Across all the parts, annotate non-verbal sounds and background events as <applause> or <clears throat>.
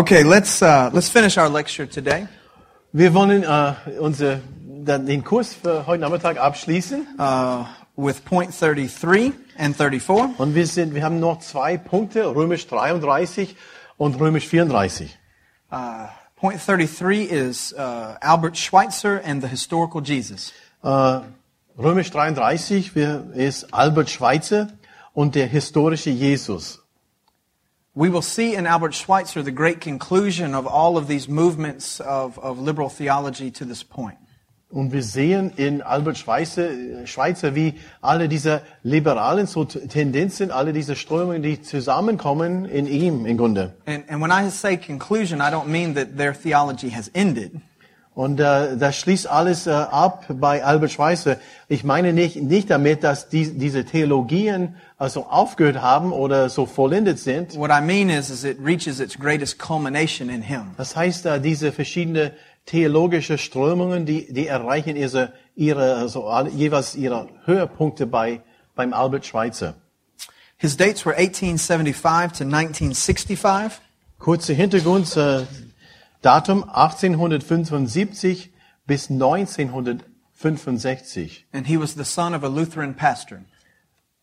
Okay, let's uh, let's finish our lecture today. Wir wollen äh, unser, den Kurs für heute Nachmittag abschließen. Uh, with point 33 and 34. Und wir, sind, wir haben noch zwei Punkte, Römisch 33 und Römisch 34. Uh, point 33 is uh, Albert Schweitzer and the historical Jesus. Äh, Römisch 33 wir, ist Albert Schweitzer und der historische Jesus. We will see in Albert Schweitzer the great conclusion of all of these movements of, of liberal theology to this point. Und wir sehen in Albert Schweitzer, Schweitzer wie alle diese liberalen so Tendenzen, alle diese Strömungen, die zusammenkommen in ihm im Grunde. And, and when I say conclusion, I don't mean that their theology has ended. Und äh, das schließt alles äh, ab bei Albert Schweitzer. Ich meine nicht, nicht damit, dass die, diese Theologien also aufgehört haben oder so vollendet sind. What I mean is, is it reaches its greatest culmination in Him. Das heißt, äh, diese verschiedenen theologische Strömungen, die, die erreichen ihre, ihre also jeweils ihre Höhepunkte bei beim Albert Schweitzer. His dates were 1875 to 1965. Kurzer Hintergrund, äh, Datum 1875 bis 1965. and he was the son of a Lutheran pastor.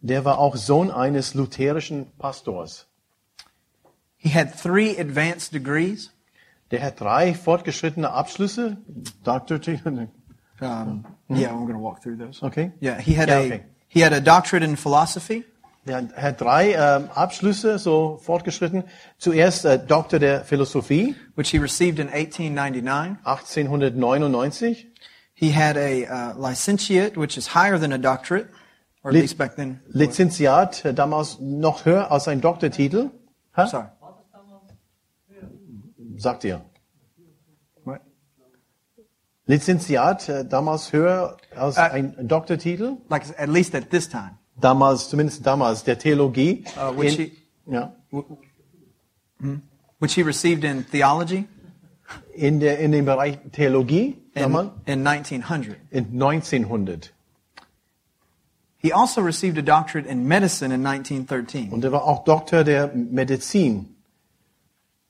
Der war auch Sohn eines lutherischen Pastors. He had three advanced degrees. Der hat drei fortgeschrittene Abschlüsse. Doctorate. <laughs> Um, Yeah, I'm going to walk through those. Okay. Yeah, he had Yeah, a okay. he had a doctorate in philosophy. Der hat drei ähm, Abschlüsse so fortgeschritten. Zuerst äh, Doktor der Philosophie, which he received in 1899. 1899. He had a uh, licentiate, which is higher than a doctorate, or at least back then. Lizenziat, damals noch höher als ein Doktortitel. Hä? Sorry. Sagt ihr. What? Lizenziat, damals höher als Äh. ein Doktortitel. Like at least at this time. Damals, zumindest damals, der Theologie. Uh, which in, he ja, which he received in theology in, der, in dem Bereich Theologie, in, damals, in 1900. in 1900. He also received a doctorate in medicine in 1913. Und er war auch Doktor der Medizin.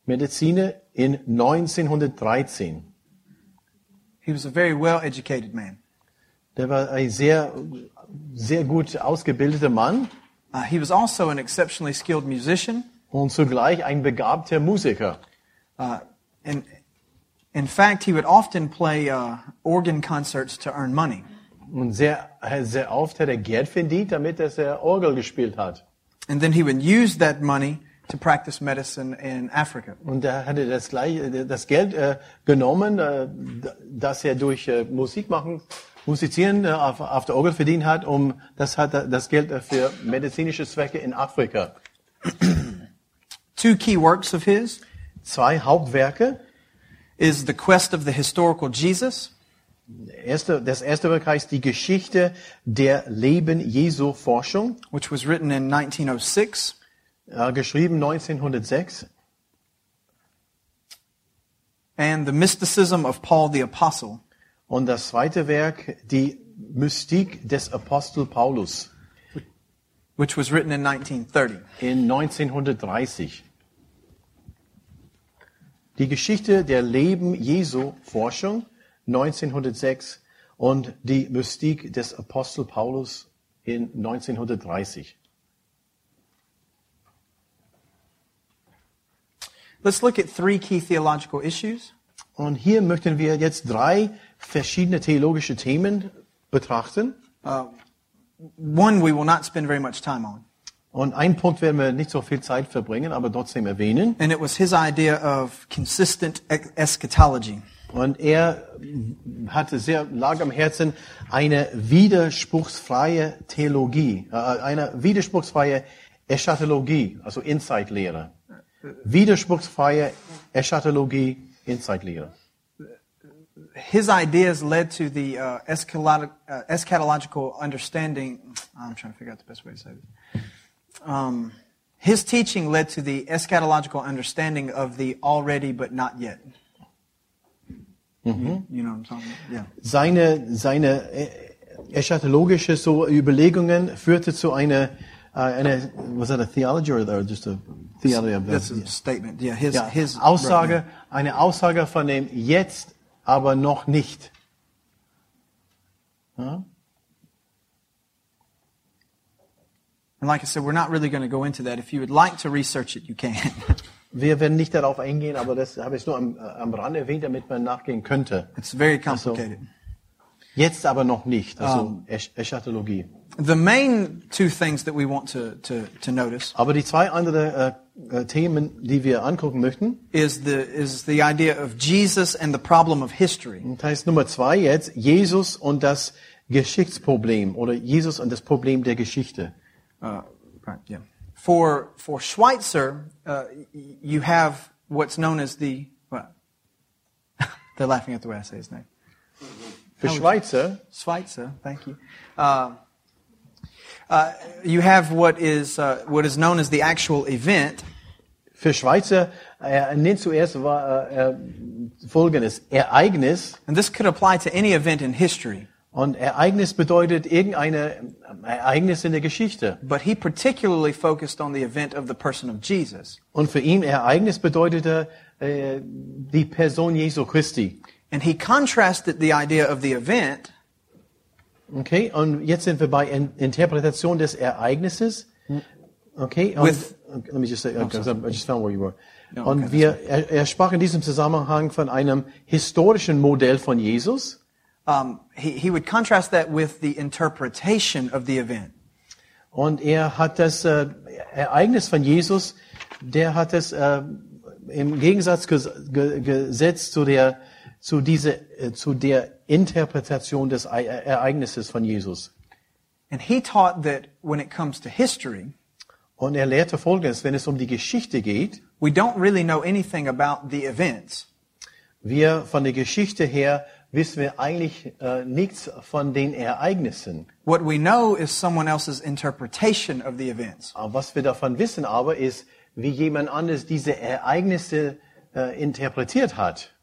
Mediziner in 1913. He was a very well educated man. Der war ein sehr, sehr gut ausgebildeter Mann Uh, he was also an exceptionally skilled musician. und zugleich ein begabter Musiker. Uh, and in fact, he would often play uh, organ concerts to earn money. Und sehr, sehr oft hat er Geld verdient, damit er sehr Orgel gespielt hat. And then he would use that money to practice medicine in Africa. Und er hatte das, gleiche, das Geld äh, genommen, äh, das er durch äh, Musik machen, Musizieren äh, auf, auf der Orgel verdient hat, um das hat das Geld für medizinische Zwecke in Afrika. Two key works of his Zwei Hauptwerke. is The Quest of the Historical Jesus Erste, das erste Werk heißt die Geschichte der Leben Jesu Forschung, which was written in 1906, äh, geschrieben 1906. and The Mysticism of Paul the Apostle, Und das zweite Werk, die Mystik des Apostel Paulus which was written in 1930. in 1930. Die Geschichte der Leben Jesu Forschung 1906 und die Mystik des Apostel Paulus in 1930. Let's look at three key theological issues. Und hier möchten wir jetzt drei verschiedene theologische Themen betrachten. One we will not spend very much time on. Und einen Punkt werden wir nicht so viel Zeit verbringen, aber trotzdem erwähnen. And it was his idea of consistent ex- eschatology. Und er hatte sehr lag am Herzen eine widerspruchsfreie Theologie, äh, eine widerspruchsfreie Eschatologie, also Insightlehre. Widerspruchsfreie Eschatologie, Insightlehre. His ideas led to the uh, eschatolo- uh, eschatological understanding. I'm trying to figure out the best way to say this. Um, his teaching led to the eschatological understanding of the already but not yet. You, you know what I'm talking about? Yeah. Seine, seine äh, eschatologische so Überlegungen führte zu einer, eine, was that a theology or or just a theology of That's a statement. Yeah, his, ja, his Aussage, eine Aussage von dem jetzt, aber noch nicht. Ja? And like I said, we're not really going to go into that. If you would like to research it, you can. <laughs> Wir werden nicht darauf eingehen, aber das habe ich nur am, äh, am Rand erwähnt, damit man nachgehen könnte. It's very complicated. Jetzt aber noch nicht, also Esch Eschatologie. The main two things that we want to, to, to notice Aber die zwei andere äh, äh, Themen, die wir angucken möchten, is the, is the idea of Jesus and the problem of history. das heißt Nummer zwei jetzt, Jesus und das Geschichtsproblem oder Jesus und das Problem der Geschichte. Uh, right, yeah. For, for Schweitzer, uh, you have what's known as the, what? <laughs> They're laughing at the way I say his name. Für Schweizer Schweitzer, thank you. Uh, uh, you have what is, uh, what is known as the actual event, Für Schweizer, er nennt zuerst war, äh, äh, folgendes Ereignis. and this could apply to any event in history. Und Ereignis bedeutet irgendeine äh, Ereignis in der Geschichte. But he particularly focused on the event of the person of Jesus. Und für ihn Ereignis bedeutete äh, die Person Jesu Christi. And he contrasted the idea of the event Okay, und jetzt sind wir bei In Interpretation des Ereignisses. Okay, und, With- let me just say, because I just found where you were. No, und okay, wir, er, er sprach in diesem Zusammenhang von einem historischen Modell von Jesus. um, he, he would contrast that with the interpretation of the event. Und er hat das äh, Ereignis von Jesus, der hat es äh, im Gegensatz ges ge gesetzt zu der zu dieser äh, zu der Interpretation des E- Ereignisses von Jesus. And he taught that when it comes to history, Und er lehrte Folgendes: Wenn es um die Geschichte geht, we don't really know anything about the events. wir von der Geschichte her wissen wir eigentlich äh, nichts von den Ereignissen. What we know is someone else's interpretation of the events. Was wir davon wissen, aber ist, wie jemand anderes diese Ereignisse äh, interpretiert hat,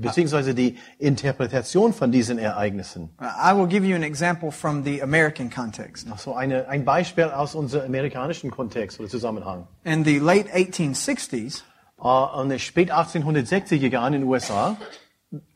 beziehungsweise die Interpretation von diesen Ereignissen. Uh, I will give you an example from the American context. So eine, ein Beispiel aus unserem amerikanischen Kontext oder Zusammenhang. In the late 1860s, Äh, in den spät 1860er Jahren in den USA,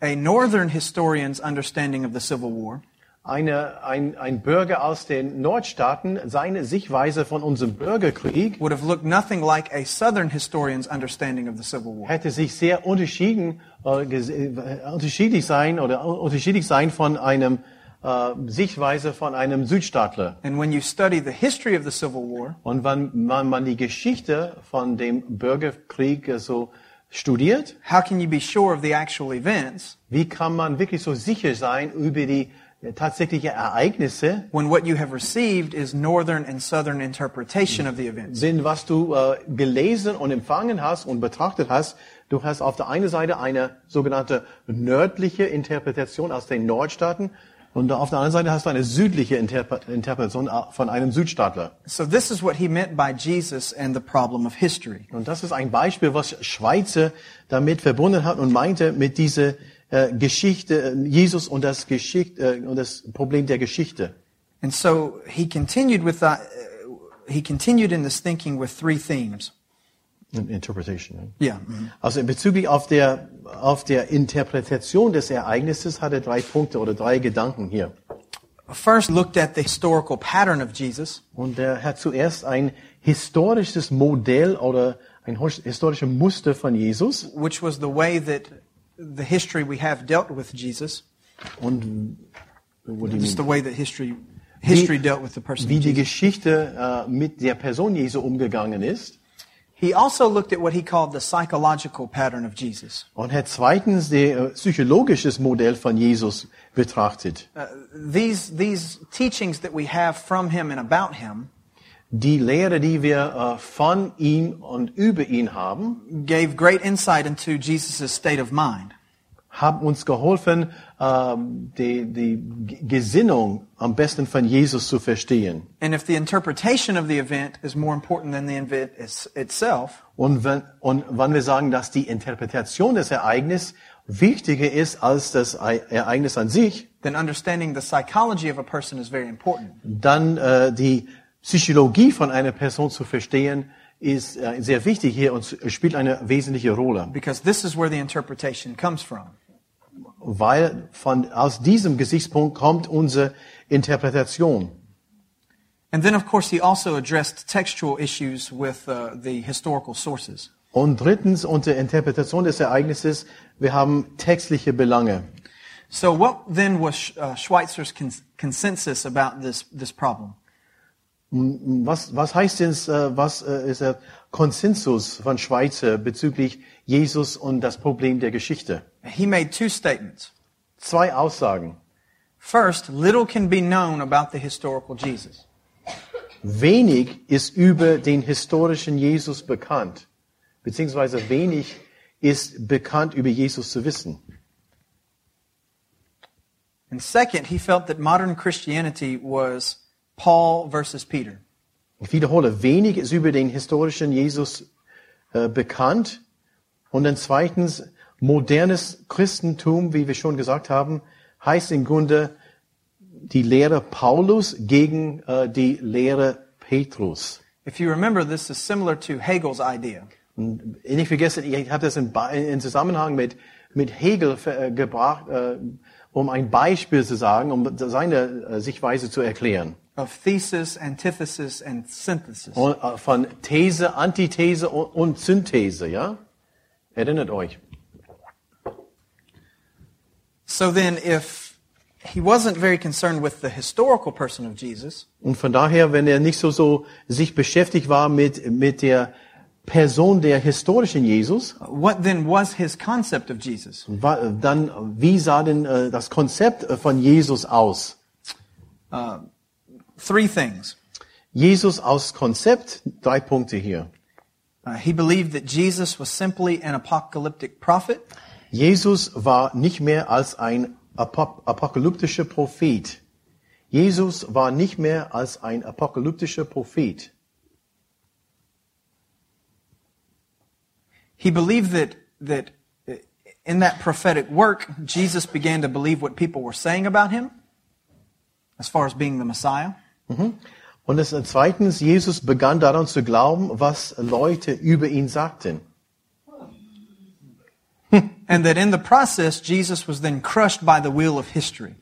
a northern historian's understanding of the Civil War eine, ein, ein Bürger aus den Nordstaaten, seine Sichtweise von unserem Bürgerkrieg would have looked nothing like a southern historian's understanding of the Civil War. hätte sich sehr unterschieden, äh, äh, unterschiedlich sein oder unterschiedlich sein von einem äh, Sichtweise von einem Südstaatler. And when you study the history of the Civil War, Und wenn man, man die Geschichte von dem Bürgerkrieg äh, so studiert, how can you be sure of the actual events wie kann man wirklich so sicher sein über die äh, tatsächlichen Ereignisse, when what you have received is northern and southern interpretation of the events? sind, was du äh, gelesen und empfangen hast und betrachtet hast. Du hast auf der einen Seite eine sogenannte nördliche Interpretation aus den Nordstaaten und auf der anderen Seite hast du eine südliche Interpre Interpretation äh, von einem Südstaatler. So this is what he meant by Jesus and the problem of history. Und das ist ein Beispiel, was Schweizer damit verbunden hat und meinte mit dieser Geschichte, äh, Jesus und das, Geschicht, äh, und das Problem der Geschichte. And so he continued with that, uh, he continued in this thinking with three themes. Interpretation. Yeah. Also bezüglich auf der, auf der Interpretation des Ereignisses hat er drei Punkte oder drei Gedanken hier. First looked at the historical pattern of Jesus. Und er hat zuerst ein historisches Modell oder ein his- historisches Muster von Jesus. which was the way that the history we have dealt with Jesus, und what do you just the way that history history dealt with the person wie die Jesus. Geschichte äh, mit der Person Jesu umgegangen ist. He also looked at what he called the psychological pattern of Jesus. Und hat zweitens der äh, psychologisches Modell von Jesus betrachtet. Uh, these these teachings that we have from him and about him Die Lehre, die wir äh, von ihm und über ihn haben, gave great insight into Jesus' state of mind. haben uns geholfen, ähm, die, die Gesinnung am besten von Jesus zu verstehen. And if the interpretation of the event is more important than the event itself, Und wenn, und wenn wir sagen, dass die Interpretation des Ereignisses wichtiger ist als das E- Ereignis an sich, then understanding the psychology of a person is very important. dann äh, die Psychologie von einer Person zu verstehen, ist äh, sehr wichtig hier und spielt eine wesentliche Rolle. Because this is where the interpretation comes from. Weil von, aus diesem Gesichtspunkt kommt unsere Interpretation. And then, of course, he also addressed textual issues with uh, the historical sources. Und drittens, unter Interpretation des Ereignisses, wir haben textliche Belange. So, what then was uh, Schweitzer's cons- consensus about this, this problem? Was, was heißt denn, äh, was äh, ist der Konsensus von Schweizer bezüglich Jesus und das Problem der Geschichte? He made two statements. Zwei Aussagen. First, little can be known about the historical Jesus. Wenig ist über den historischen Jesus bekannt, beziehungsweise wenig ist bekannt über Jesus zu wissen. And second, he felt that modern Christianity was Paul versus Peter. Ich wiederhole, wenig ist über den historischen Jesus äh, bekannt. Und dann zweitens, modernes Christentum, wie wir schon gesagt haben, heißt im Grunde die Lehre Paulus gegen äh, die Lehre Petrus. If you remember, this is similar to Hegel's idea. Und nicht vergessen, ich habe das in, in Zusammenhang mit, mit Hegel äh, gebracht, äh, um ein Beispiel zu sagen, um seine äh, Sichtweise zu erklären. Of thesis, antithesis, and synthesis. Und, äh, von These, Antithese und, und Synthese, ja? Erinnert euch. So then, if he wasn't very concerned with the historical person of Jesus, Und von daher, wenn er nicht so, so sich beschäftigt war mit, mit der Person der historischen Jesus, what then was his concept of Jesus? wa- dann, wie sah denn äh, das Konzept äh, von Jesus aus? Three things. Jesus aus Konzept, drei Punkte hier. Uh, he believed that Jesus was simply an apocalyptic prophet. Jesus war nicht mehr als ein Apo- apokalyptischer Prophet. Jesus war nicht mehr als ein apokalyptischer Prophet. He believed that, that uh, in that prophetic work, Jesus began to believe what people were saying about him, as far as being the Messiah. Und es, zweitens, Jesus begann daran zu glauben, was Leute über ihn sagten. <laughs> And that in the process, Jesus was then crushed by the wheel of history.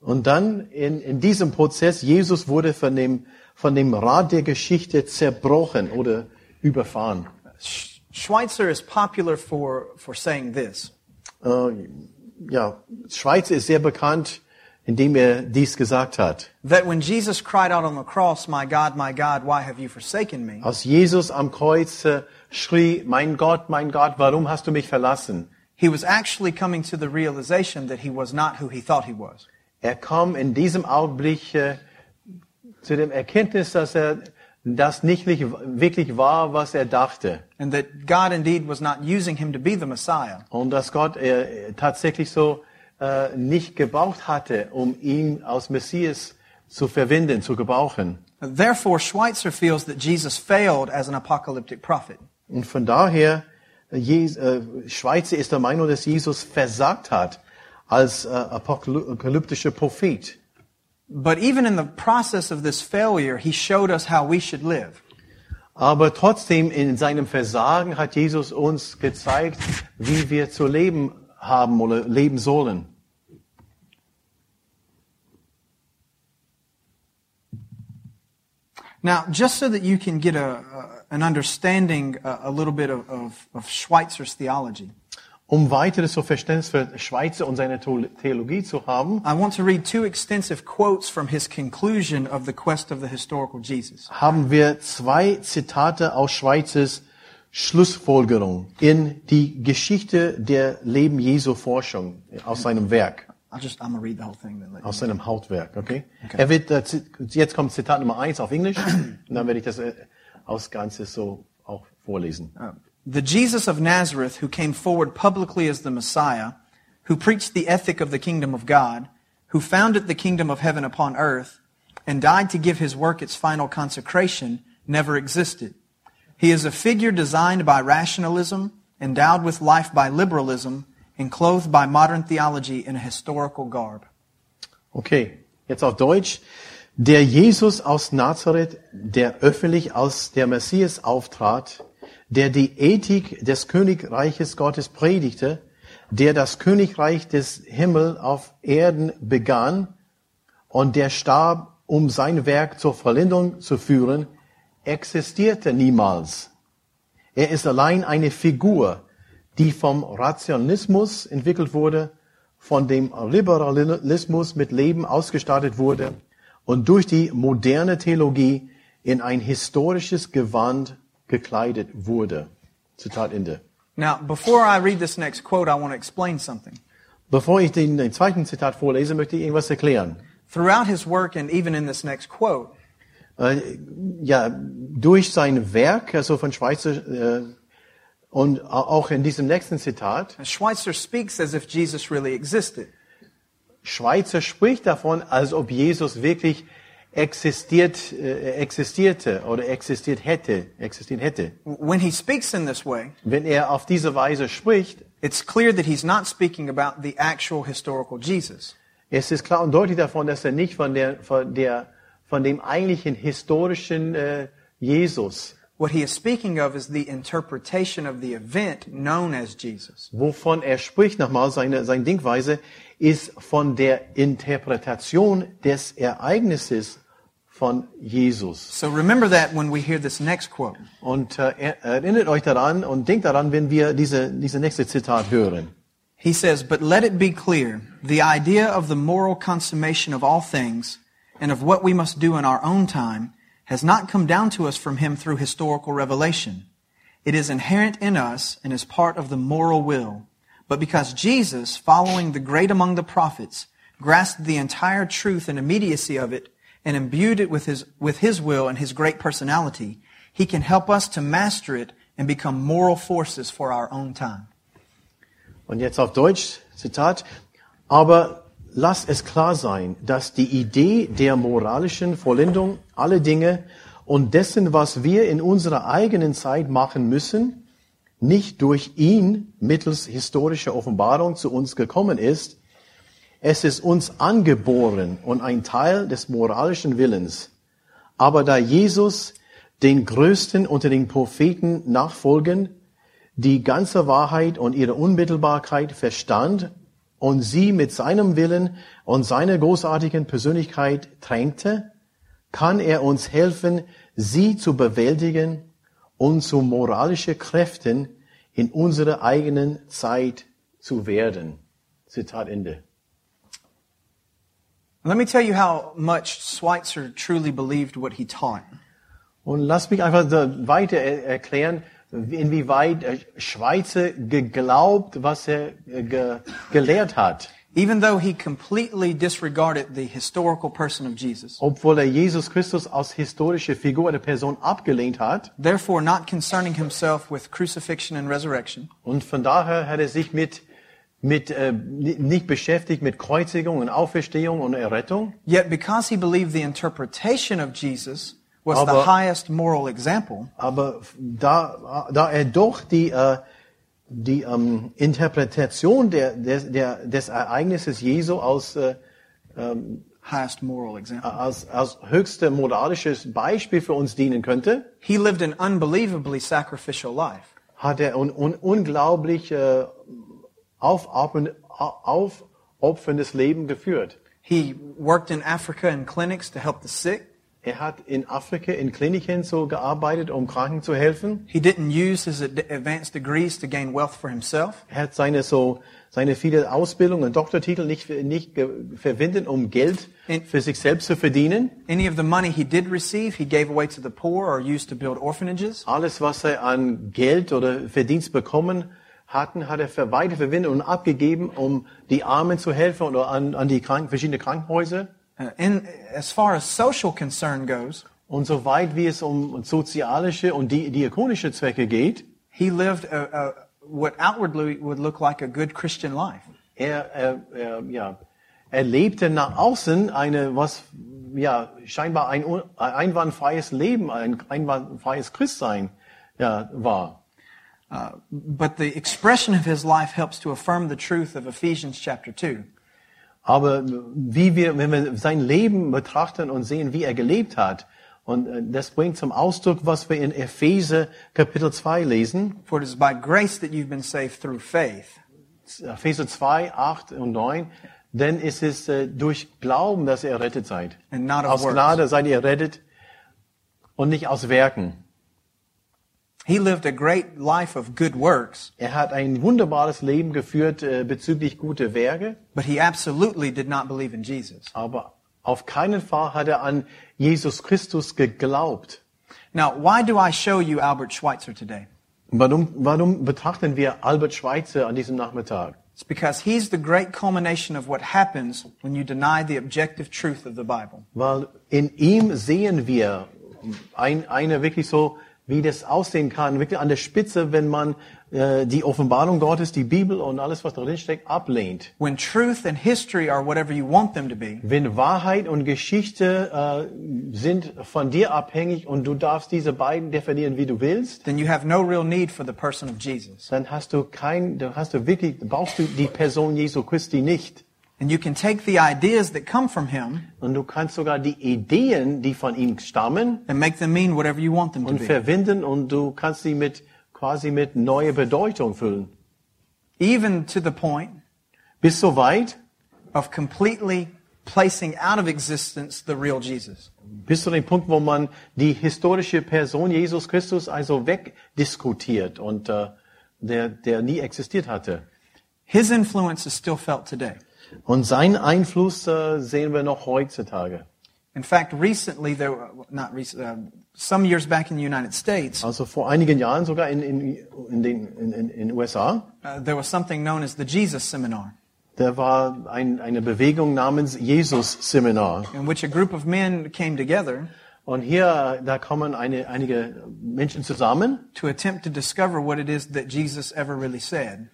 Und dann in, in diesem Prozess, Jesus wurde von dem, von dem Rad der Geschichte zerbrochen oder überfahren. Sch- Schweitzer is popular for, for saying this. Äh, ja, Schweizer ist sehr bekannt, indem er dies gesagt hat. That when Jesus cried out on the cross, My God, my God, why have you forsaken me? Als Jesus am Kreuz äh, schrie, mein Gott, mein Gott, warum hast du mich verlassen? He was actually coming to the realization that he was not who he thought he was. Er kam in diesem Augenblick äh, zu dem Erkenntnis, dass er das nicht wirklich war, was er dachte. And that God indeed was not using him to be the Messiah. Und dass Gott äh, tatsächlich so äh, nicht gebraucht hatte, um ihn als Messias zu verwenden, zu gebrauchen. Therefore, Schweitzer feels that Jesus failed as an apocalyptic prophet. Und von daher, äh, Je äh, Schweizer ist der Meinung, dass Jesus versagt hat als äh, apokalyptischer Prophet. But even in the process of this failure, he showed us how we should live. Aber trotzdem in seinem Versagen hat Jesus uns gezeigt, wie wir zu leben haben oder leben sollen. Now, just so that you can get a, a, an understanding, a, a little bit of, of, of Schweitzer's theology, um weiteres so Verständnis für Schweizer und seine Theologie zu haben, I want to read two extensive quotes from his conclusion of the quest of the historical Jesus. haben wir zwei Zitate aus Schweizers Schlussfolgerung in die Geschichte der Leben Jesu Forschung aus seinem Werk, I'll just, I'm going to read the whole thing then. Let you aus seinem Hauptwerk, okay? Er wird, äh, jetzt kommt Zitat Nummer eins auf Englisch, <clears throat> und dann werde ich das äh, aus Ganzes so auch vorlesen. The Jesus of Nazareth, who came forward publicly as the Messiah, who preached the ethic of the kingdom of God, who founded the kingdom of heaven upon earth, and died to give his work its final consecration, never existed. He is a figure designed by rationalism, endowed with life by liberalism, and by modern theology in a historical garb. Okay, jetzt auf Deutsch. Der Jesus aus Nazareth, der öffentlich als der Messias auftrat, der die Ethik des Königreiches Gottes predigte, der das Königreich des Himmels auf Erden begann und der starb, um sein Werk zur Vollendung zu führen, existierte niemals. Er ist allein eine Figur, die vom Rationalismus entwickelt wurde, von dem Liberalismus mit Leben ausgestattet wurde und durch die moderne Theologie in ein historisches Gewand gekleidet wurde. Zitat Ende. Now, before I read this next quote, I want to explain something. Bevor ich den, den zweiten Zitat vorlese, möchte ich irgendwas erklären. Throughout his work and even in this next quote, Äh, ja, durch sein Werk, also von Schweizer, äh, und au- auch in diesem nächsten Zitat, Schweitzer speaks as if Jesus really existed. Schweizer spricht davon, als ob Jesus wirklich existiert, äh, existierte oder existiert hätte, existiert hätte. When he speaks in this way, Wenn er auf diese Weise spricht, it's clear that he's not speaking about the actual historical Jesus. es ist klar und deutlich davon, dass er nicht von der, von der, von dem eigentlichen historischen äh, Jesus, What he is speaking of is the interpretation of the event known as Jesus. wovon er spricht, nochmal seine, seine Denkweise, ist von der Interpretation des Ereignisses von Jesus. So remember that when we hear this next quote. Und äh, er- erinnert euch daran und denkt daran, wenn wir diese, diese nächste Zitat hören. He says, But let it be clear, the idea of the moral consummation of all things and of what we must do in our own time has not come down to us from him through historical revelation. It is inherent in us and is part of the moral will. But because Jesus, following the great among the prophets, grasped the entire truth and immediacy of it and imbued it with his, with his will and his great personality, he can help us to master it and become moral forces for our own time. Und jetzt auf Deutsch, Zitat. Aber lasst es klar sein, dass die Idee der moralischen Vollendung aller Dinge und dessen, was wir in unserer eigenen Zeit machen müssen, nicht durch ihn mittels historischer Offenbarung zu uns gekommen ist. Es ist uns angeboren und ein Teil des moralischen Willens. Aber da Jesus den Größten unter den Propheten nachfolgen, die ganze Wahrheit und ihre Unmittelbarkeit verstand und sie mit seinem Willen und seiner großartigen Persönlichkeit tränkte, kann er uns helfen, sie zu bewältigen und zu moralische Kräften in unserer eigenen Zeit zu werden. Zitat Ende. Let me tell you how much Schweitzer truly believed what he taught. Und lass mich einfach weiter er- erklären, inwieweit äh, Schweizer geglaubt, was er äh, ge gelehrt hat. Even though he completely disregarded the historical person of Jesus, Obwohl er Jesus Christus als historische Figur oder Person abgelehnt hat. therefore not concerning himself with crucifixion and resurrection, Und von daher hat er sich mit, mit äh, ni- nicht beschäftigt mit Kreuzigung und Auferstehung und Errettung. yet because he believed the interpretation of Jesus was the Aber- highest moral example, Aber da, da er doch die, äh, die ähm, Interpretation der, des, der, des Ereignisses Jesu als, äh, highest moral example, als, als höchste moralisches Beispiel für uns dienen könnte, he lived an unbelievably sacrificial life. hat er un, un, unglaublich äh, aufopfern- aufopferndes Leben geführt. He worked in Africa in clinics to help the sick. Er hat in Afrika in Kliniken so gearbeitet, um Kranken zu helfen. He didn't use his ad- advanced degrees to gain wealth for himself. Er hat seine so seine viele Ausbildung und Doktortitel nicht nicht verwendet, um Geld In- für sich selbst zu verdienen. Any of the money he did receive, he gave away to the poor or used to build orphanages. Alles, was er an Geld oder Verdienst bekommen hatten, hat er für weiter verwendet und abgegeben, um die Armen zu helfen oder an, an die Kranken, verschiedene Krankenhäuser. Uh, in, as far as social concern goes, Und soweit wie es um sozialische und di diakonische Zwecke geht, he lived a, a, what outwardly would look like a good Christian life. er, er, er, ja, er lebte nach außen eine, was ja, scheinbar ein einwandfreies Leben, ein einwandfreies Christsein ja, war. Uh, but the expression of his life helps to affirm the truth of Ephesians chapter 2. Aber wie wir, wenn wir sein Leben betrachten und sehen, wie er gelebt hat, und äh, das bringt zum Ausdruck, was wir in Epheser Kapitel 2 lesen, For it is by grace that you've been saved through faith. Epheser 2, 8 und 9, denn es ist äh, durch Glauben, dass ihr errettet seid. And not of Aus. Gnade seid ihr errettet und nicht aus Werken. He lived a great life of good works, Er hat ein wunderbares Leben geführt äh, bezüglich guter Werke, but he absolutely did not believe in Jesus. aber auf keinen Fall hat er an Jesus Christus geglaubt. Now, why do I show you Albert Schweitzer today? Warum, warum betrachten wir Albert Schweitzer an diesem Nachmittag? It's because he's the great culmination of what happens when you deny the objective truth of the Bible. Weil in ihm sehen wir ein, eine wirklich so, wie das aussehen kann, wirklich an der Spitze, wenn man äh, die Offenbarung Gottes, die Bibel und alles, was darin steckt, ablehnt. When truth and history are whatever you want them to be, Wenn Wahrheit und Geschichte äh, sind von dir abhängig und du darfst diese beiden definieren, wie du willst, then you have no real need for the person of Jesus. dann hast du kein, dann hast du wirklich, brauchst du die Person Jesu Christi nicht. And you can take the ideas that come from him Und du kannst sogar die Ideen, die von ihm stammen, and make them mean whatever you want them to und be. verwenden und du kannst sie mit quasi mit neuer Bedeutung füllen. Even to the point Bis so weit, of completely placing out of existence the real Jesus. bis zu dem Punkt, wo man die historische Person Jesus Christus also wegdiskutiert und äh, der, der nie existiert hatte. His influence is still felt today. Und seinen Einfluss äh, sehen wir noch heutzutage. In fact, recently, there, were- not recent, uh, some years back in the United States, Also vor einigen Jahren sogar in in in den in, in, in USA, uh, there was something known as the Jesus Seminar, da war ein, eine Bewegung namens Jesus Seminar. in which a group of men came together Und hier, da kommen eine, einige Menschen zusammen, to attempt to discover what it is that Jesus ever really said.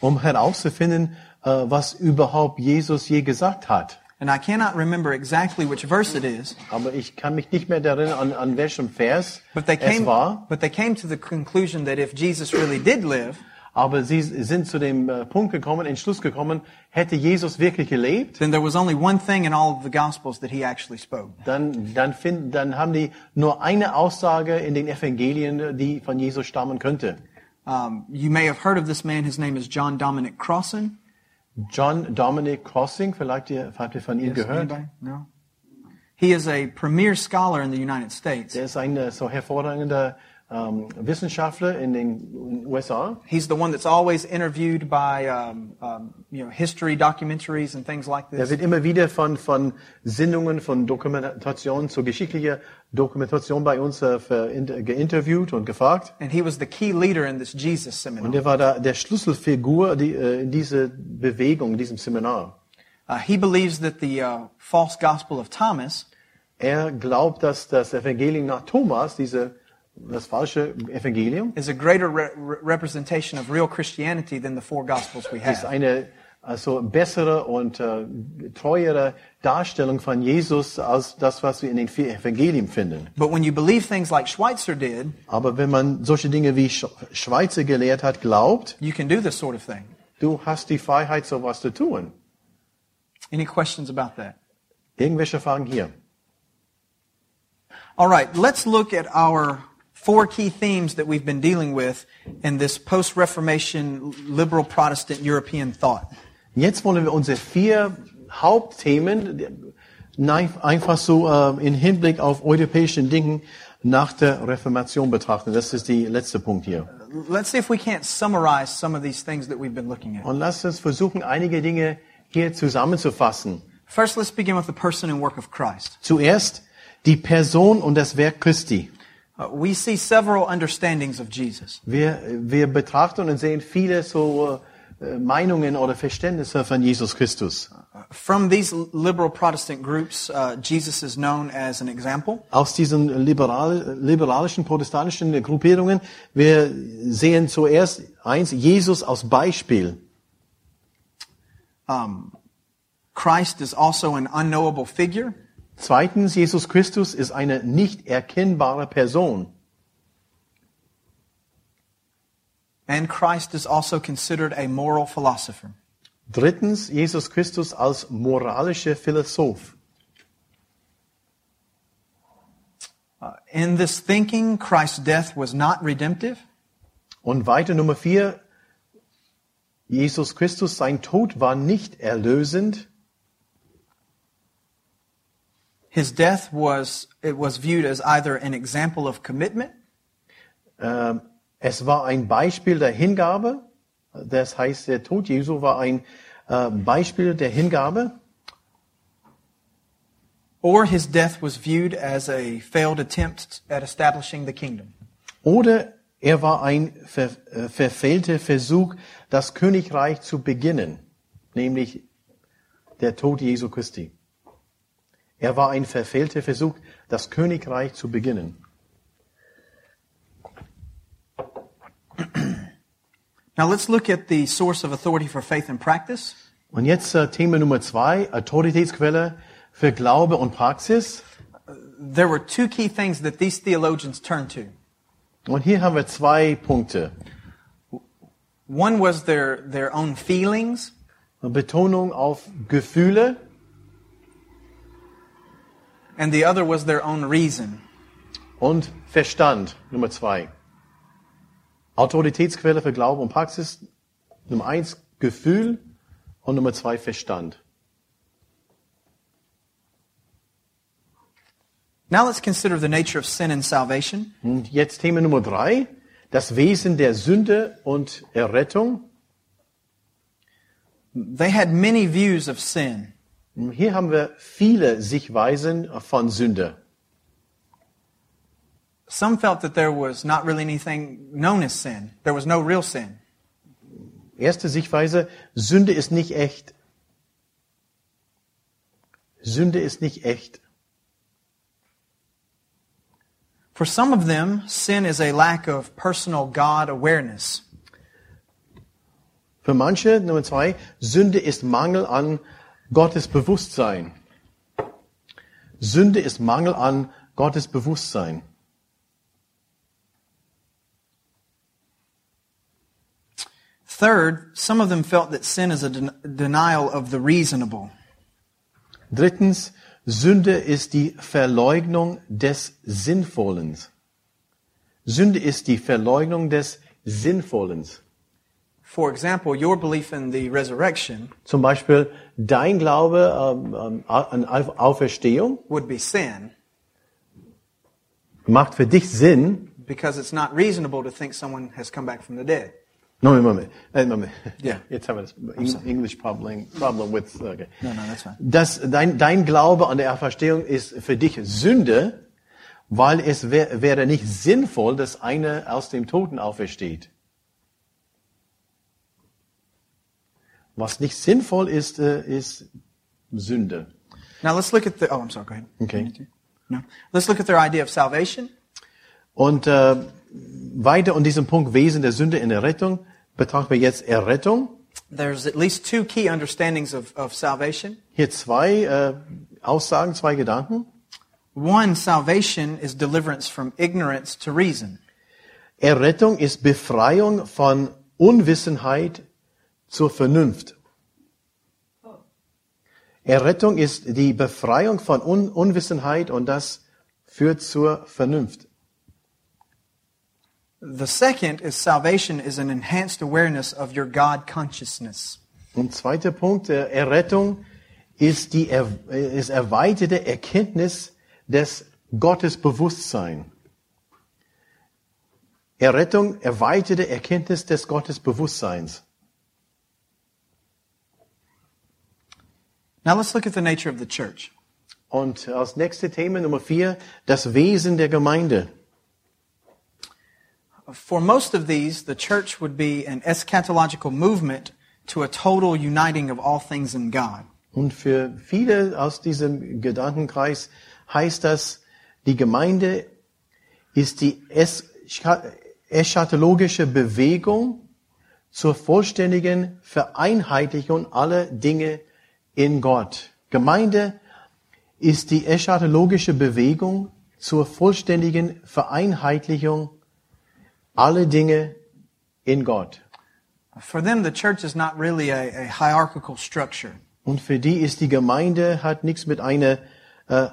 um herauszufinden, äh, was überhaupt Jesus je gesagt hat. And I cannot remember exactly which verse it is, Aber ich kann mich nicht mehr erinnern, an, an welchem Vers but they es came, war. but they came to the conclusion that if Jesus really did live, Aber sie sind zu dem äh, Punkt gekommen, Entschluss gekommen, hätte Jesus wirklich gelebt, then there was only one thing in all of the Gospels that he actually spoke. dann, dann, finden, dann haben die nur eine Aussage in den Evangelien, die von Jesus stammen könnte. Um, you may have heard of this man. His name is John Dominic Crossan. John Dominic Crossing, vielleicht ihr, habt ihr von ihm Yes, gehört. anybody? No. He is a premier scholar in the United States. Der ist ein äh, so hervorragender ähm, Wissenschaftler in den USA. He's the one that's always interviewed by um, um, you know history documentaries and things like Er this. wird immer wieder von, von Sendungen, von Dokumentation zu geschichtlicher Dokumentation bei uns äh, geinterviewt und gefragt. And he was the key leader in this Jesus Und seminar. er war da der Schlüsselfigur die, äh, in diese Bewegung, in diesem Seminar. Uh, he believes that the uh, false gospel of Thomas Er glaubt, dass das Evangelium nach Thomas, diese, das falsche Evangelium, is a greater re- re- representation of real Christianity than the four gospels we ist have. eine also bessere und äh, treuere Darstellung von Jesus als das, was wir in den vier Evangelien finden. But when you believe things like Schweitzer did, Aber wenn man solche Dinge wie Sch Schweizer gelehrt hat, glaubt, you can do this sort of thing. du hast die Freiheit, sowas zu tun. Any questions about that? Irgendwelche Fragen hier. All right, let's look at our four key themes that we've been dealing with in this post Reformation liberal Protestant European thought. Jetzt wollen wir unsere vier Hauptthemen einfach so äh, in Hinblick auf europäischen Dingen nach der Reformation betrachten. Das ist die letzte Punkt hier. Let's see if we can't summarize some of these things that we've been looking at. Und lasst uns versuchen, einige Dinge hier zusammenzufassen. First, let's begin with the person and work of Christ. Zuerst die Person und das Werk Christi. Uh, we see several understandings of Jesus. Wir, wir betrachten und sehen viele so äh, Meinungen oder Verständnisse von Jesus Christus. From these liberal Protestant groups, uh, Jesus is known as an example. Aus diesen liberal, liberalischen, protestantischen Gruppierungen, wir sehen zuerst eins, Jesus als Beispiel. Um, Christ is also an unknowable figure. Zweitens, Jesus Christus ist eine nicht erkennbare Person. And Christ is also considered a moral philosopher. Drittens, Jesus Christus als moralischer Philosoph. Uh, in this thinking, Christ's death was not redemptive. Und weiter Nummer vier, Jesus Christus, sein Tod war nicht erlösend. His death was, it was viewed as either an example of commitment Ähm, Es war ein Beispiel der Hingabe. Das heißt, der Tod Jesu war ein äh, Beispiel der Hingabe. or his death was viewed as a failed attempt at establishing the kingdom. Oder er war ein ver äh, verfehlter Versuch, das Königreich zu beginnen. Nämlich der Tod Jesu Christi. Er war ein verfehlter Versuch, das Königreich zu beginnen. <clears throat> Now let's look at the source of authority for faith and practice. Und jetzt äh, Thema Nummer zwei, Autoritätsquelle für Glaube und Praxis. There were two key things that these theologians turned to. Und hier haben wir zwei Punkte. One was their, their own feelings, Betonung auf Gefühle and the other was their own reason. und Verstand, Nummer zwei. Autoritätsquelle für Glaube und Praxis, Nummer eins, Gefühl und Nummer zwei, Verstand. Now let's consider the nature of sin and salvation. Und jetzt Thema Nummer drei, das Wesen der Sünde und Errettung. They had many views of sin. Hier haben wir viele Sichtweisen von Sünde. Some felt that there was not really anything known as sin. There was no real sin. Erste Sichtweise, Sünde ist nicht echt. Sünde ist nicht echt. For some of them, sin is a lack of personal God awareness. Für manche, Nummer zwei, Sünde ist Mangel an Gottes Bewusstsein. Sünde ist Mangel an Gottes Bewusstsein. Third, some of them felt that sin is a den- denial of the reasonable. Drittens, Sünde ist die Verleugnung des Sinnvollen. Sünde ist die Verleugnung des Sinnvollen. For example, your belief in the resurrection Zum Beispiel dein Glaube ähm, ähm, an Auf- Auferstehung would be sin macht für dich Sinn. because it's not reasonable to think someone has come back from the dead. Moment, Moment, äh, Moment. Ja. Jetzt haben wir das Eng- English problem, problem with. Okay. No, no, that's fine. Das, dein, dein Glaube an der Auferstehung ist für dich Sünde, weil es wär, wäre nicht sinnvoll, dass einer aus dem Toten aufersteht. Was nicht sinnvoll ist, äh, ist Sünde. Now let's look at the. Oh, I'm sorry. Go ahead. Okay. No. Let's look at their idea of salvation. Und äh, weiter an diesem Punkt Wesen der Sünde in der Rettung betrachten wir jetzt Errettung. There's at least two key understandings of, of salvation. Hier zwei äh, Aussagen, zwei Gedanken. One, salvation is deliverance from ignorance to reason. Errettung ist Befreiung von Unwissenheit zur Vernunft. Errettung ist die Befreiung von Un Unwissenheit und das führt zur Vernunft. The second is salvation is an enhanced awareness of your God consciousness. Und zweiter Punkt, äh, Errettung ist die er, ist erweiterte Erkenntnis des Gottesbewusstsein. Errettung, erweiterte Erkenntnis des Gottesbewusstseins. Now let's look at the nature of the church. Und als nächste Thema Nummer vier, das Wesen der Gemeinde. For most of these, the church would be an eschatological movement to a total uniting of all things in God. Und für viele aus diesem Gedankenkreis heißt das, die Gemeinde ist die escha- eschatologische Bewegung zur vollständigen Vereinheitlichung aller Dinge in Gott. Gemeinde ist die eschatologische Bewegung zur vollständigen Vereinheitlichung aller Dinge in Gott. For them, the church is not really a, a hierarchical structure. Und für die ist die Gemeinde hat nichts mit einer äh,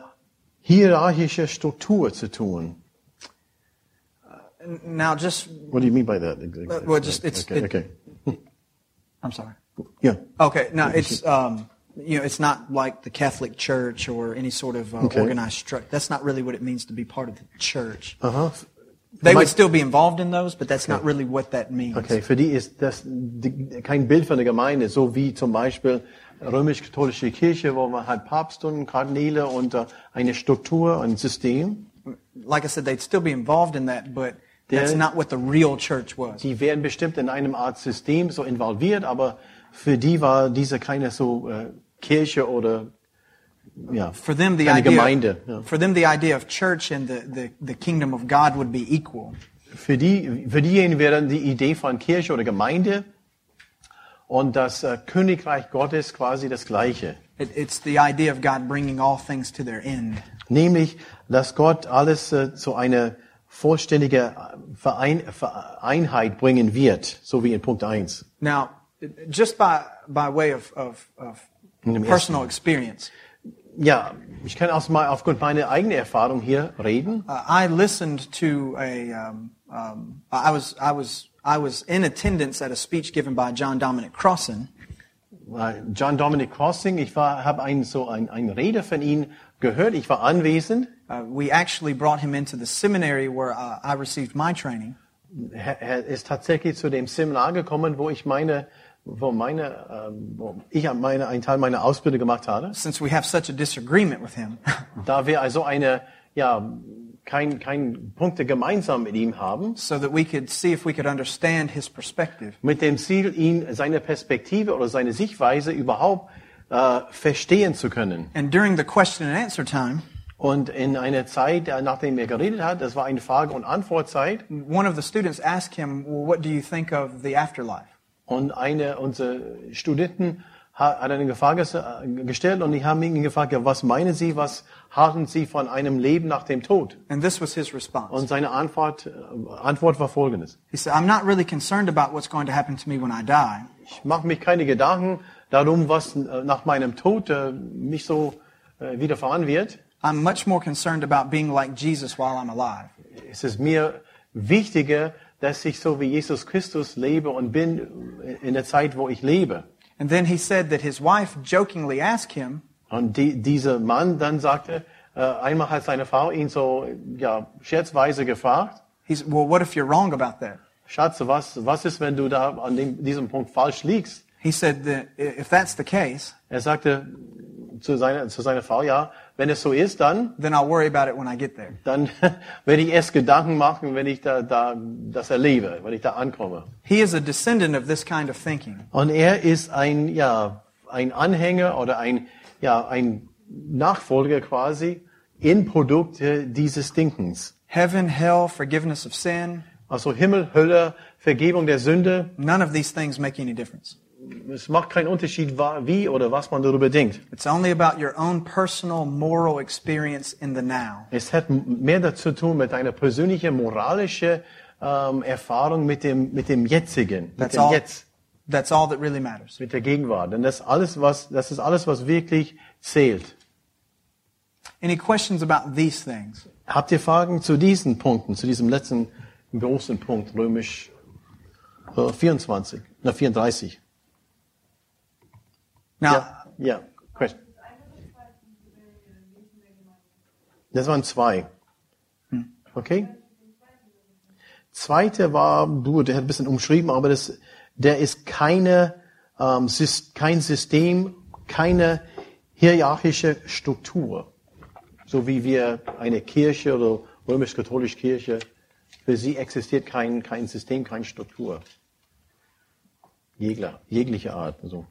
hierarchischen Struktur zu tun. Now, just, What do you mean by that? Well, just- it's- okay, it- okay. <laughs> I'm sorry. Yeah. Okay, now it's, um, you know, it's not like the Catholic Church or any sort of uh, Okay. organized structure. That's not really what it means to be part of the church. Aha. They would still be involved in those, but that's not really what that means. Okay, für die ist das die, kein Bild von der Gemeinde, so wie zum Beispiel römisch-katholische Kirche, wo man hat Papst und Kardinäle und äh, eine Struktur, ein System. Like I said, they'd still be involved in that, but that's not what the real church was. Die werden bestimmt in einem Art System so involviert, aber für die war diese keine so äh, Kirche oder ja, For them, the keine idea, Gemeinde. Ja. for them, the idea of church and the, the, the kingdom of God would be equal. Für, die, für diejenigen wäre die Idee von Kirche oder Gemeinde und das äh, Königreich Gottes quasi das Gleiche. It, it's the idea of God bringing all things to their end. Nämlich, dass Gott alles äh, zu einer vollständigen Verein, Einheit bringen wird, so wie in Punkt 1. Now, just by, by way of, of, of personal experience, Ja, ich kann aus mal aufgrund meiner eigenen Erfahrung hier reden. uh, I listened to a, um, um, I was, I was, I was in attendance at a speech given by John Dominic Crossan, John Dominic Crossing, ich war, habe ein, so ein, ein Rede von ihm gehört, ich war anwesend. Uh, we actually brought him into the seminary where uh, I received my training. Er ist tatsächlich zu dem Seminar gekommen, wo ich meine, wo meine, ähm, wo ich meine, einen Teil meiner Ausbildung gemacht habe. Since we have such a disagreement with him, <laughs> Da wir also eine, ja, kein, kein Punkte gemeinsam mit ihm haben, so that we could see if we could understand his perspective. mit dem Ziel, ihn, seine Perspektive oder seine Sichtweise überhaupt äh, verstehen zu können. And during the question and answer time, Und in einer Zeit, äh, nachdem er geredet hat, das war eine Frage- und Antwortzeit, one of the students asked him, well, what do you think of the afterlife? Und eine unserer Studenten hat, eine Frage äh, gestellt und die haben ihn gefragt, ja, was meinen Sie, was halten Sie von einem Leben nach dem Tod? And this was his response. Und seine Antwort, äh, Antwort war folgendes. He said, I'm not really concerned about what's going to happen to me when I die. Ich mache mich keine Gedanken darum, was äh, nach meinem Tod mich so widerfahren wird. I'm much more concerned about being like Jesus while I'm alive. Es ist mir wichtiger, dass ich so wie Jesus Christus lebe und bin in der Zeit, wo ich lebe. And then he said that his wife jokingly asked him, Und die, dieser Mann dann sagte, äh, einmal hat seine Frau ihn so ja, scherzweise gefragt, he said, well, what if you're wrong about that? Schatz, was, was ist, wenn du da an dem, diesem Punkt falsch liegst? He said that if that's the case, Er sagte zu seiner, zu seiner Frau, ja, wenn es so ist, dann, then I'll worry about it when I get there. dann <laughs> werde ich erst Gedanken machen, wenn ich da, da das erlebe, wenn ich da ankomme. He is a descendant of this kind of thinking. Und er ist ein, ja, ein Anhänger oder ein, ja, ein Nachfolger quasi in Produkt äh, dieses Denkens. Heaven, hell, forgiveness of sin, Also Himmel, Hölle, Vergebung der Sünde. none of these things make any difference. Es macht keinen Unterschied, wie oder was man darüber denkt. It's only about your own personal moral experience in the now. Es hat mehr dazu tun mit einer persönlichen moralischen ähm, Erfahrung mit dem, mit dem Jetzigen, mit That's dem all. Jetzt, That's all that really matters. mit der Gegenwart. Denn das alles, was, das ist alles, was wirklich zählt. Any questions about these things? Habt ihr Fragen zu diesen Punkten, zu diesem letzten großen Punkt, römisch äh, 24, na 34? Now, yeah, yeah. question. Das waren zwei. Hm. Okay? Zweite war, du, der hat ein bisschen umschrieben, aber das, der ist keine, ähm, kein System, keine hierarchische Struktur, so wie wir eine Kirche oder römisch-katholische Kirche, für sie existiert kein, kein System, keine Struktur. Jegler, jeglicher Art. Also.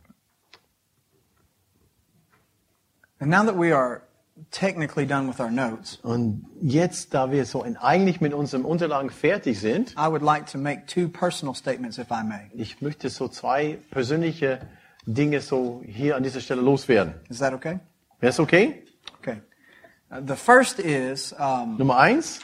And now that we are technically done with our notes, Und jetzt, da wir so in, eigentlich mit unseren Unterlagen fertig sind, I would like to make two personal statements, if I may. ich möchte so zwei persönliche Dinge so hier an dieser Stelle loswerden. Is that okay? Wäre es okay? Okay. Uh, the first is um, Nummer eins,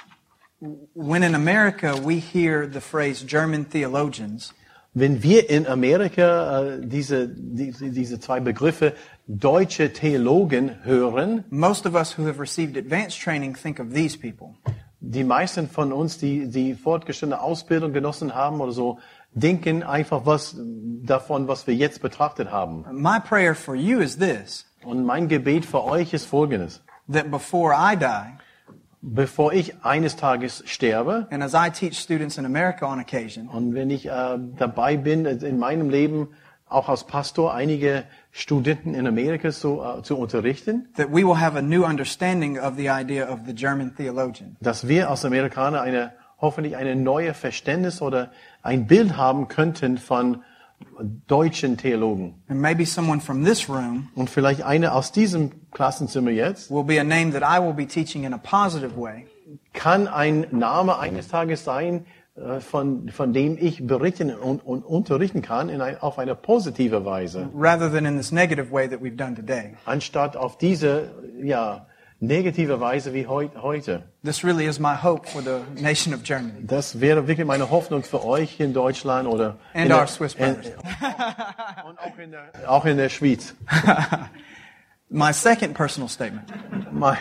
when in America we hear the phrase German theologians, wenn wir in Amerika äh, diese, diese, diese zwei Begriffe deutsche Theologen hören, most of us who have received advanced training think of these people. die meisten von uns, die die fortgeschrittene Ausbildung genossen haben oder so, denken einfach was davon, was wir jetzt betrachtet haben. My prayer for you is this Und mein Gebet für euch ist folgendes. that before I die, Bevor ich eines Tages sterbe and as I teach students in America on occasion, und wenn ich äh, dabei bin, in meinem Leben auch als Pastor einige Studenten in Amerika zu, äh, zu unterrichten, that we will have a new understanding of the idea of the German theologian. dass wir als Amerikaner eine, hoffentlich eine neue Verständnis oder ein Bild haben könnten von deutschen Theologen. And maybe someone from this room Und vielleicht eine aus diesem Klassenzimmer jetzt will be a name that I will be teaching in a positive way, kann ein Name eines Tages sein, von, von dem ich berichten und, und unterrichten kann in ein, auf eine positive Weise, rather than in this negative way that we've done today. anstatt auf diese ja, negative Weise wie heut, heute. This really is my hope for the nation of Germany. Das wäre wirklich meine Hoffnung für euch in Deutschland oder And in our Swiss in, brothers. <laughs> und auch in, der, auch in der Schweiz. <laughs> My second personal statement Mein-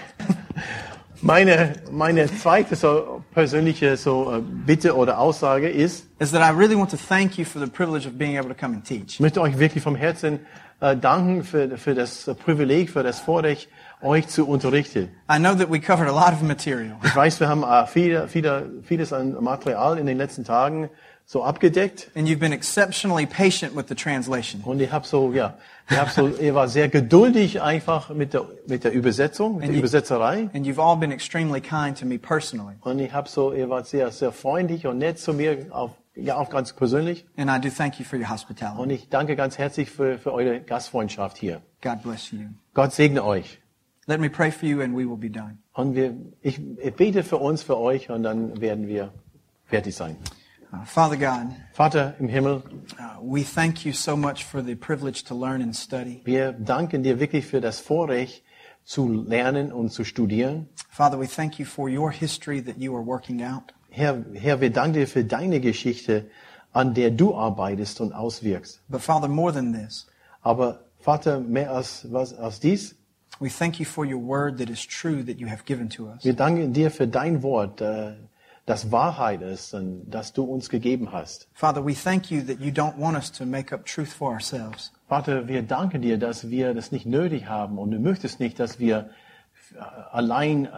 Meine, meine zweite so persönliche so äh, Bitte oder Aussage ist, is that I really want to thank you for the privilege of being able to come and teach. Möchte euch wirklich vom Herzen äh, danken für, für das Privileg, für das Vorrecht, euch zu unterrichten. I know that we covered a lot of material, Ich weiß, wir haben äh, viele, viele, vieles an Material in den letzten Tagen so abgedeckt and you've been exceptionally patient with the translation. und ich habe so, ja, ich habe so, ihr war sehr geduldig einfach mit der, mit der Übersetzung, mit der Und die- Übersetzerei. And you've all been extremely kind to me personally. Und ich habe so, ihr wart sehr, sehr freundlich und nett zu mir, auf, ja, auch ganz persönlich. And I do thank you for your hospitality. Und ich danke ganz herzlich für, für eure Gastfreundschaft hier. God bless you. Gott segne euch. Let me pray for you and we will be done. Und wir, ich, ich bete für uns, für euch und dann werden wir fertig sein. Father God, Vater im Himmel, uh, we thank you so much for the privilege to learn and study. wir danken dir wirklich für das Vorrecht zu lernen und zu studieren. Father, we thank you for your history that you are working out. Herr, Herr, wir danken dir für deine Geschichte, an der du arbeitest und auswirkst. But Father, more than this, Aber Vater, mehr als, was, als dies, we thank you for your word that is true that you have given to us. wir danken dir für dein Wort, äh, das Wahrheit ist und das du uns gegeben hast. Father, we thank you that you don't want us to make up truth for ourselves. Vater, wir danken dir, dass wir das nicht nötig haben und du möchtest nicht, dass wir äh, allein äh,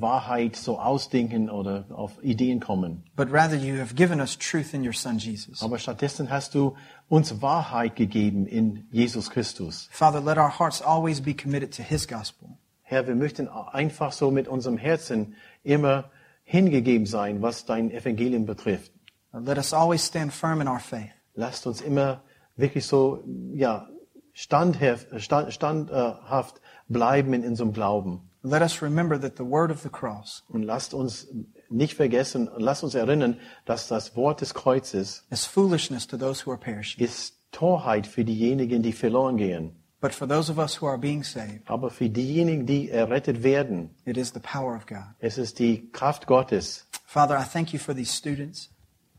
Wahrheit so ausdenken oder auf Ideen kommen. But rather, you have given us truth in your Son, Jesus. Aber stattdessen hast du uns Wahrheit gegeben in Jesus Christus. Father, let our hearts always be committed to his gospel. Herr, wir möchten einfach so mit unserem Herzen immer hingegeben sein, was dein Evangelium betrifft. Let us always stand firm in our faith. Lasst uns immer wirklich so, ja, standhaft, stand, standhaft bleiben in unserem Glauben. Let us remember that the word of the cross Und lasst uns nicht vergessen, lasst uns erinnern, dass das Wort des Kreuzes is foolishness to those who are perishing. ist Torheit für diejenigen, die verloren gehen. But for those of us who are being saved, Aber für diejenigen, die errettet werden, it is the power of God. es ist die Kraft Gottes. Father, I thank you for these students.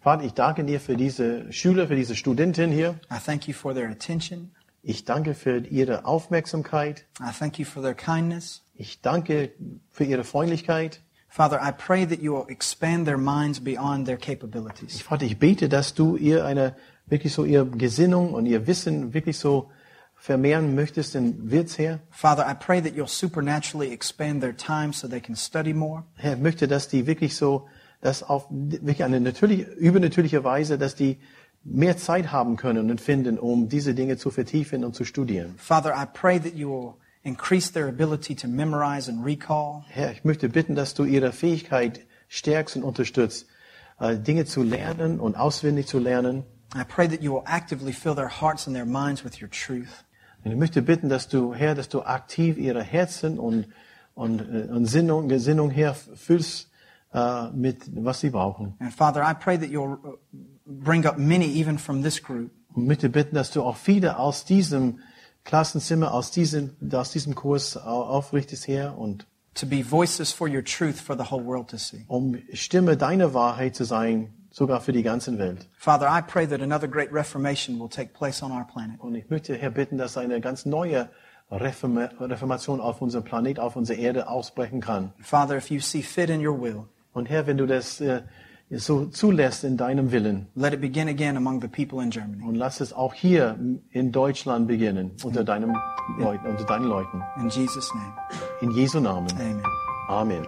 Vater, ich danke dir für diese Schüler, für diese Studentin hier. I thank you for their attention. Ich danke für ihre Aufmerksamkeit. I thank you for their kindness. Ich danke für ihre Freundlichkeit. Father, I pray that you will expand their minds beyond their capabilities. Vater, ich bete, dass du ihr eine, wirklich so ihr Gesinnung und ihr Wissen wirklich so vermehren möchtest in Wirts, Herr. Father, I pray that you'll supernaturally expand their time so they can study more. Herr, ich möchte, dass die wirklich so, dass auf wirklich eine natürliche, übernatürliche Weise, dass die mehr Zeit haben können und finden, um diese Dinge zu vertiefen und zu studieren. Father, I pray that you will increase their ability to memorize and recall. Herr, ich möchte bitten, dass du ihre Fähigkeit stärkst und unterstützt, äh, Dinge zu lernen und auswendig zu lernen. I pray that you will actively fill their hearts and their minds with your truth. Und ich möchte bitten, dass du, Herr, dass du aktiv ihre Herzen und, und, äh, und Sinnung, Gesinnung, Herr, füllst äh, mit, was sie brauchen. And Father, I pray that you'll uh, bring up many even from this group Und möchte bitten, dass du auch viele aus diesem Klassenzimmer, aus diesem, aus diesem Kurs au- aufrichtest, Herr, und to be voices for your truth for the whole world to see. um Stimme deiner Wahrheit zu sein, sogar für die ganze Welt. Father, I pray that another great reformation will take place on our planet. Und ich möchte, Herr, bitten, dass eine ganz neue Reforma- Reformation auf unserem Planet, auf unserer Erde ausbrechen kann. Father, if you see fit in your will, Und Herr, wenn du das äh, so zulässt in deinem Willen, let it begin again among the people in Germany. und lass es auch hier in Deutschland beginnen, unter, deinem Leuten, unter deinen Leuten. In Jesus' name, In Jesu Namen. amen. Amen.